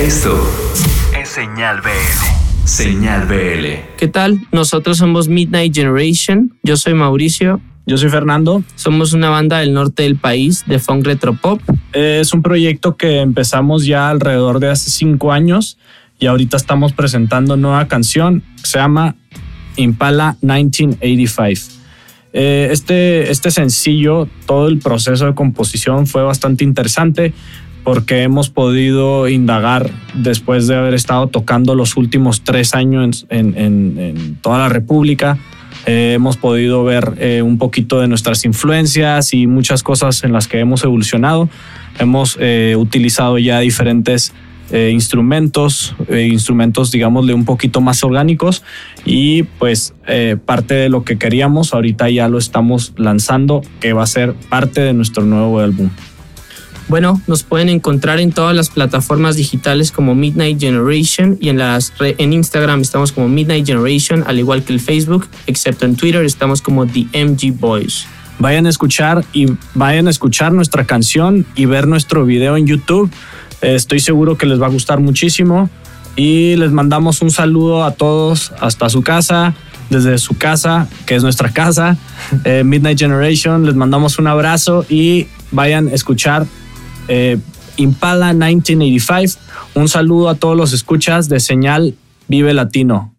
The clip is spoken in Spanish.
Esto es Señal BL. Señal BL. ¿Qué tal? Nosotros somos Midnight Generation. Yo soy Mauricio. Yo soy Fernando. Somos una banda del norte del país de funk retropop. Es un proyecto que empezamos ya alrededor de hace cinco años y ahorita estamos presentando nueva canción. Se llama Impala 1985. Eh, este, este sencillo, todo el proceso de composición fue bastante interesante porque hemos podido indagar después de haber estado tocando los últimos tres años en, toda la República. Eh, hemos podido ver eh, un poquito de nuestras influencias y muchas cosas en las que hemos evolucionado. Hemos utilizado ya diferentes eh, instrumentos, eh, instrumentos digámosle un poquito más orgánicos y pues eh, parte de lo que queríamos ahorita ya lo estamos lanzando que va a ser parte de nuestro nuevo álbum. Bueno, nos pueden encontrar en todas las plataformas digitales como Midnight Generation y en, las, en Instagram estamos como Midnight Generation, al igual que el Facebook, excepto en Twitter estamos como The MG Boys. Vayan a escuchar y vayan a escuchar nuestra canción y ver nuestro video en YouTube Estoy seguro que les va a gustar muchísimo y les mandamos un saludo a todos hasta su casa, desde su casa, que es nuestra casa, eh, Midnight Generation. Les mandamos un abrazo y vayan a escuchar eh, Impala 1985. Un saludo a todos los escuchas de Señal Vive Latino.